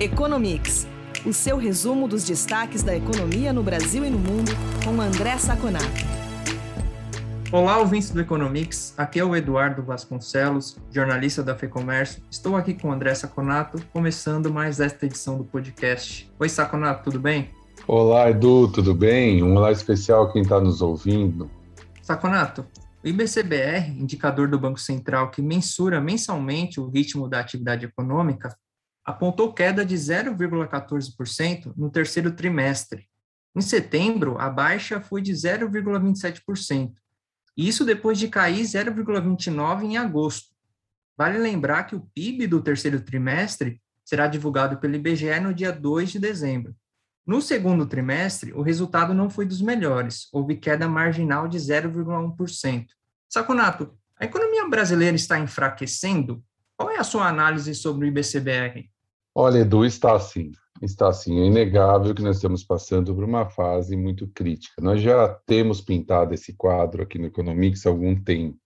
Economics, o seu resumo dos destaques da economia no Brasil e no mundo, com André Saconato. Olá, ouvintes do Economics. Aqui é o Eduardo Vasconcelos, jornalista da FEComércio. Estou aqui com o André Saconato, começando mais esta edição do podcast. Oi, Saconato, tudo bem? Olá, Edu, tudo bem? Um olá especial a quem está nos ouvindo. Saconato, o IBCBR, indicador do Banco Central que mensura mensalmente o ritmo da atividade econômica, apontou queda de 0,14% no terceiro trimestre. Em setembro, a baixa foi de 0,27%, isso depois de cair 0,29% em agosto. Vale lembrar que o PIB do terceiro trimestre será divulgado pelo IBGE no dia 2 de dezembro. No segundo trimestre, o resultado não foi dos melhores, houve queda marginal de 0,1%. Saconato, a economia brasileira está enfraquecendo? Qual é a sua análise sobre o IBCBR? Olha, Edu, está assim. Está assim. É inegável que nós estamos passando por uma fase muito crítica. Nós já temos pintado esse quadro aqui no Economics há algum tempo.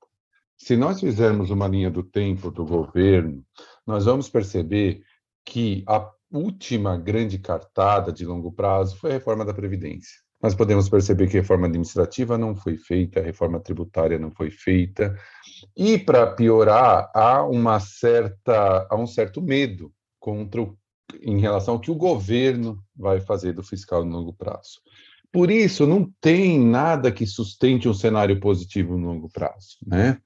Se nós fizermos uma linha do tempo do governo, nós vamos perceber que a última grande cartada de longo prazo foi a reforma da Previdência. Nós podemos perceber que a reforma administrativa não foi feita, a reforma tributária não foi feita, e para piorar, há uma certa há um certo medo contra o, em relação ao que o governo vai fazer do fiscal no longo prazo. Por isso, não tem nada que sustente um cenário positivo no longo prazo, né?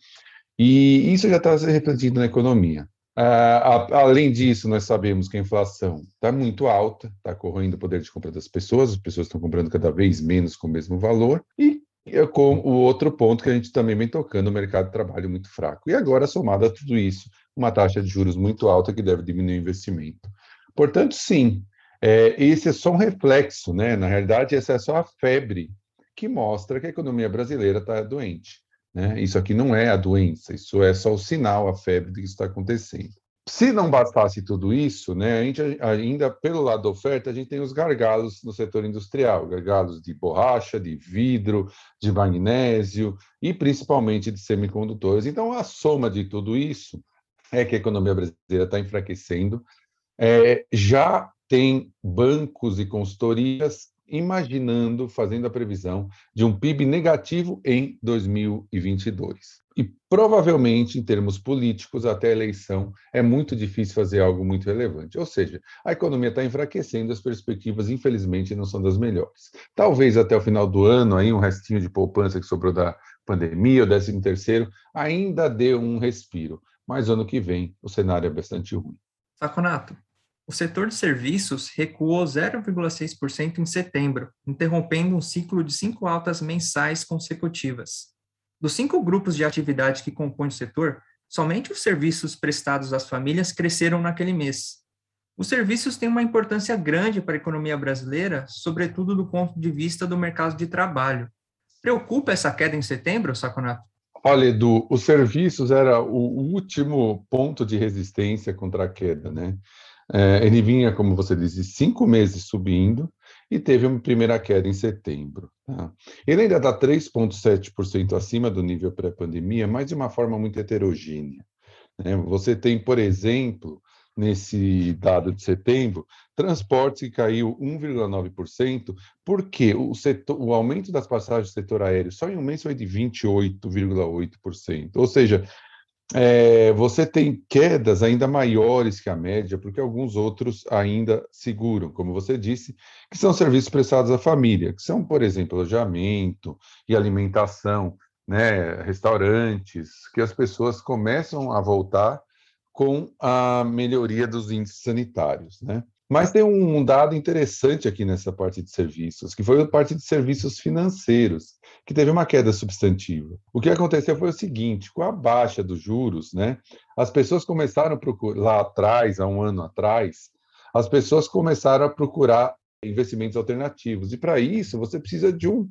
E isso já está se refletindo na economia. Uh, além disso, nós sabemos que a inflação está muito alta, está corroendo o poder de compra das pessoas, as pessoas estão comprando cada vez menos com o mesmo valor, e com o outro ponto que a gente também vem tocando, o mercado de trabalho muito fraco. E agora, somado a tudo isso, uma taxa de juros muito alta que deve diminuir o investimento. Portanto, sim, é, esse é só um reflexo, né? Na realidade, essa é só a febre que mostra que a economia brasileira está doente. Né? Isso aqui não é a doença, isso é só o sinal, a febre de que está acontecendo. Se não bastasse tudo isso, né, a gente ainda pelo lado da oferta, a gente tem os gargalos no setor industrial, gargalos de borracha, de vidro, de magnésio e principalmente de semicondutores. Então, a soma de tudo isso é que a economia brasileira está enfraquecendo. É, já tem bancos e consultorias imaginando, fazendo a previsão de um PIB negativo em 2022. E provavelmente, em termos políticos, até a eleição, é muito difícil fazer algo muito relevante. Ou seja, a economia está enfraquecendo, as perspectivas, infelizmente, não são das melhores. Talvez até o final do ano, aí um restinho de poupança que sobrou da pandemia, o 13 terceiro, ainda dê um respiro mas ano que vem o cenário é bastante ruim. Saconato, o setor de serviços recuou 0,6% em setembro, interrompendo um ciclo de cinco altas mensais consecutivas. Dos cinco grupos de atividade que compõem o setor, somente os serviços prestados às famílias cresceram naquele mês. Os serviços têm uma importância grande para a economia brasileira, sobretudo do ponto de vista do mercado de trabalho. Preocupa essa queda em setembro, Saconato? Olha, Edu, os serviços era o último ponto de resistência contra a queda, né? É, ele vinha, como você disse, cinco meses subindo e teve uma primeira queda em setembro. Tá? Ele ainda está 3,7% acima do nível pré-pandemia, mas de uma forma muito heterogênea. Né? Você tem, por exemplo, nesse dado de setembro, transporte que caiu 1,9%, porque o, setor, o aumento das passagens do setor aéreo só em um mês foi de 28,8%. Ou seja, é, você tem quedas ainda maiores que a média, porque alguns outros ainda seguram, como você disse, que são serviços prestados à família, que são, por exemplo, alojamento e alimentação, né, restaurantes, que as pessoas começam a voltar com a melhoria dos índices sanitários, né? Mas tem um dado interessante aqui nessa parte de serviços, que foi a parte de serviços financeiros, que teve uma queda substantiva. O que aconteceu foi o seguinte: com a baixa dos juros, né, as pessoas começaram a procurar, lá atrás, há um ano atrás, as pessoas começaram a procurar investimentos alternativos. E para isso, você precisa de um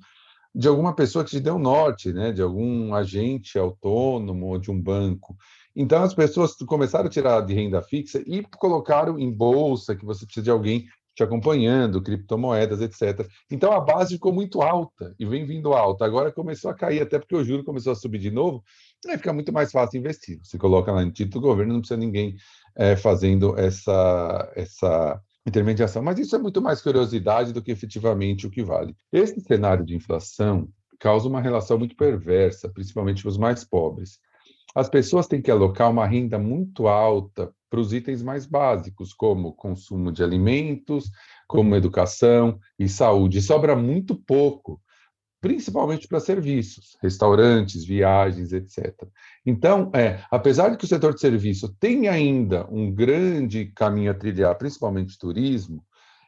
de alguma pessoa que te dê um norte, né, de algum agente autônomo ou de um banco. Então, as pessoas começaram a tirar de renda fixa e colocaram em bolsa, que você precisa de alguém te acompanhando, criptomoedas, etc. Então, a base ficou muito alta e vem vindo alta. Agora começou a cair, até porque o juro começou a subir de novo. aí fica muito mais fácil investir. Você coloca lá no título do governo, não precisa ninguém é, fazendo essa, essa intermediação. Mas isso é muito mais curiosidade do que efetivamente o que vale. Esse cenário de inflação causa uma relação muito perversa, principalmente para os mais pobres. As pessoas têm que alocar uma renda muito alta para os itens mais básicos, como consumo de alimentos, como educação e saúde. sobra muito pouco principalmente para serviços, restaurantes, viagens, etc. Então, é, apesar de que o setor de serviço tem ainda um grande caminho a trilhar, principalmente turismo,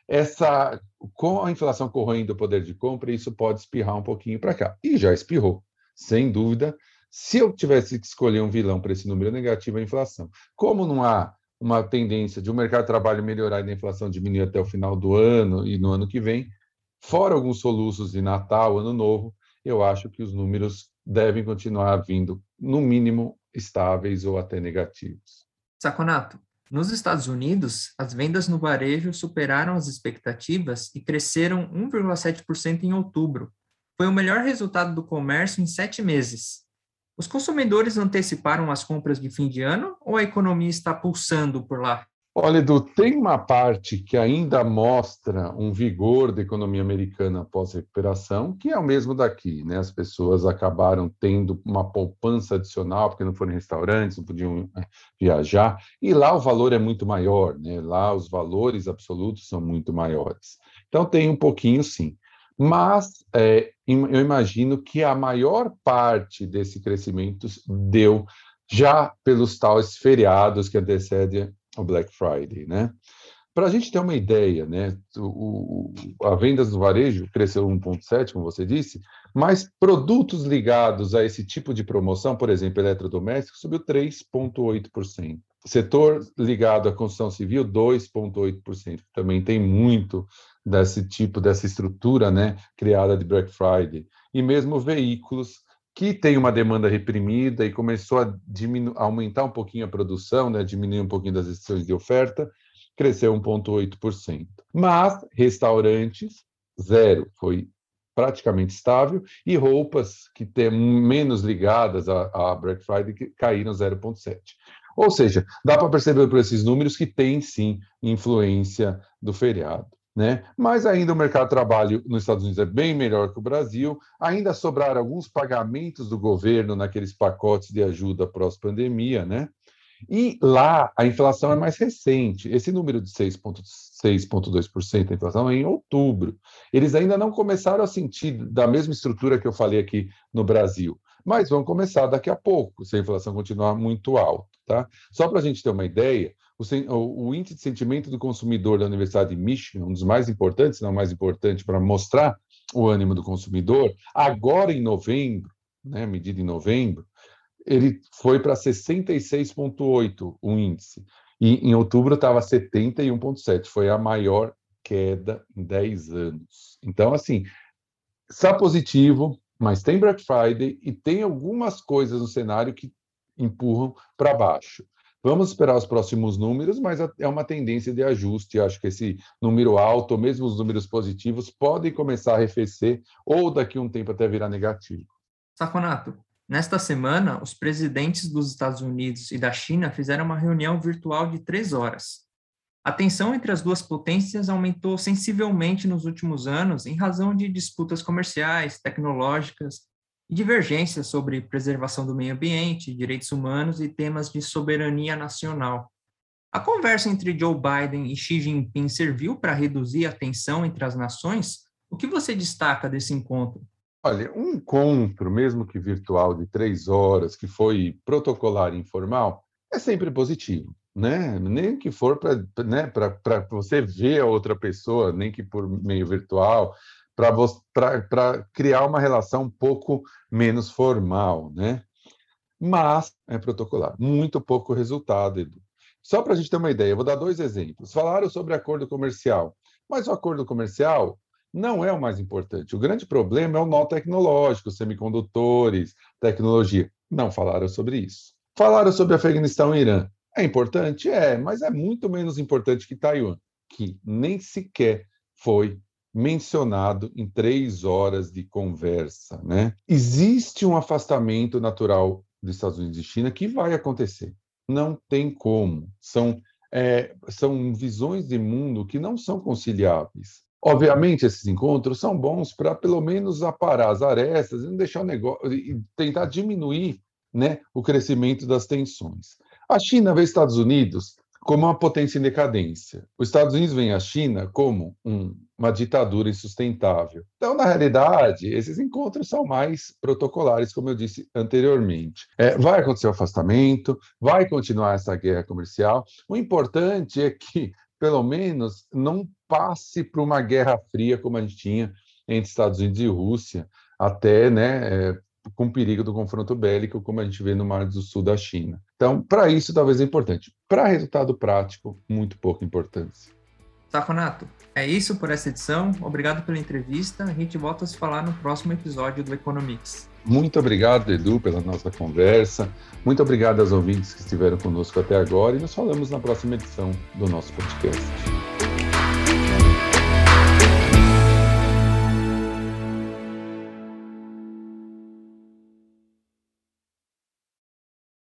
essa com a inflação corroendo o poder de compra, isso pode espirrar um pouquinho para cá. E já espirrou, sem dúvida. Se eu tivesse que escolher um vilão para esse número negativo, é a inflação. Como não há uma tendência de o um mercado de trabalho melhorar e da inflação diminuir até o final do ano e no ano que vem, Fora alguns soluços de Natal, Ano Novo, eu acho que os números devem continuar vindo, no mínimo, estáveis ou até negativos. Saconato, nos Estados Unidos, as vendas no varejo superaram as expectativas e cresceram 1,7% em outubro. Foi o melhor resultado do comércio em sete meses. Os consumidores anteciparam as compras de fim de ano ou a economia está pulsando por lá? Olha, Edu, tem uma parte que ainda mostra um vigor da economia americana após recuperação, que é o mesmo daqui, né? As pessoas acabaram tendo uma poupança adicional, porque não foram em restaurantes, não podiam é, viajar, e lá o valor é muito maior, né? Lá os valores absolutos são muito maiores. Então tem um pouquinho, sim. Mas é, eu imagino que a maior parte desse crescimento deu já pelos tais feriados que antecedem o Black Friday, né? Para a gente ter uma ideia, né, o, a vendas do varejo cresceu 1,7, como você disse, mas produtos ligados a esse tipo de promoção, por exemplo, eletrodoméstico, subiu 3,8%. Setor ligado à construção civil, 2,8%. Também tem muito desse tipo, dessa estrutura né, criada de Black Friday. E mesmo veículos, que tem uma demanda reprimida e começou a, aumentar um pouquinho a produção, né, diminuir um pouquinho das restrições de oferta, cresceu 1,8%. Mas restaurantes, zero, foi praticamente estável, e roupas que têm menos ligadas a, a Black Friday caíram 0,7%. Ou seja, dá para perceber por esses números que tem sim influência do feriado. Né? Mas ainda o mercado de trabalho nos Estados Unidos é bem melhor que o Brasil. Ainda sobraram alguns pagamentos do governo naqueles pacotes de ajuda pós-pandemia, né? E lá a inflação é mais recente. Esse número de 6,2% da inflação é em outubro. Eles ainda não começaram a sentir da mesma estrutura que eu falei aqui no Brasil, mas vão começar daqui a pouco, se a inflação continuar muito alta. Tá? Só para a gente ter uma ideia, o, o, índice de sentimento do consumidor da Universidade de Michigan, um dos mais importantes, não mais importante, para mostrar o ânimo do consumidor, agora em novembro, né, medida em novembro, ele foi para 66,8 o índice. E em outubro estava 71,7. Foi a maior queda em 10 anos. Então, assim, está positivo, mas tem Black Friday e tem algumas coisas no cenário que empurram para baixo. Vamos esperar os próximos números, mas é uma tendência de ajuste. Acho que esse número alto, ou mesmo os números positivos, podem começar a arrefecer ou daqui a um tempo até virar negativo. Saconato, nesta semana, os presidentes dos Estados Unidos e da China fizeram uma reunião virtual de três horas. A tensão entre as duas potências aumentou sensivelmente nos últimos anos em razão de disputas comerciais, tecnológicas e divergências sobre preservação do meio ambiente, direitos humanos e temas de soberania nacional. A conversa entre Joe Biden e Xi Jinping serviu para reduzir a tensão entre as nações? O que você destaca desse encontro? Olha, um encontro, mesmo que virtual, de três horas, que foi protocolar e informal, é sempre positivo, né? Nem que for para né, você ver a outra pessoa, nem que por meio virtual, para criar uma relação um pouco menos formal, né? Mas é protocolar. Muito pouco resultado, Edu. Só para a gente ter uma ideia, eu vou dar dois exemplos. Falaram sobre acordo comercial, mas o acordo comercial não é o mais importante. O grande problema é o nó tecnológico, semicondutores, tecnologia. Não falaram sobre isso. Falaram sobre Afeganistão e Irã. É importante? É, mas é muito menos importante que Taiwan, que nem sequer foi mencionado em três horas de conversa. Né? Existe um afastamento natural dos Estados Unidos e China que vai acontecer. Não tem como. São, é, são visões de mundo que não são conciliáveis. Obviamente, esses encontros são bons para, pelo menos, aparar as arestas e deixar o negócio, e tentar diminuir né, o crescimento das tensões. A China vê Estados Unidos como uma potência em decadência. Os Estados Unidos veem a China como um, uma ditadura insustentável. Então, na realidade, esses encontros são mais protocolares, como eu disse anteriormente. É, vai acontecer o afastamento, vai continuar essa guerra comercial. O importante é que, pelo menos, não passe para uma guerra fria como a gente tinha entre Estados Unidos e Rússia, até né, com perigo do confronto bélico, como a gente vê no Mar do Sul da China. Então, para isso, talvez é importante. Para resultado prático, muito pouca importância. Saconato, é isso por essa edição. Obrigado pela entrevista. A gente volta a se falar no próximo episódio do Economics. Muito obrigado, Edu, pela nossa conversa. Muito obrigado aos ouvintes que estiveram conosco até agora e nos falamos na próxima edição do nosso podcast.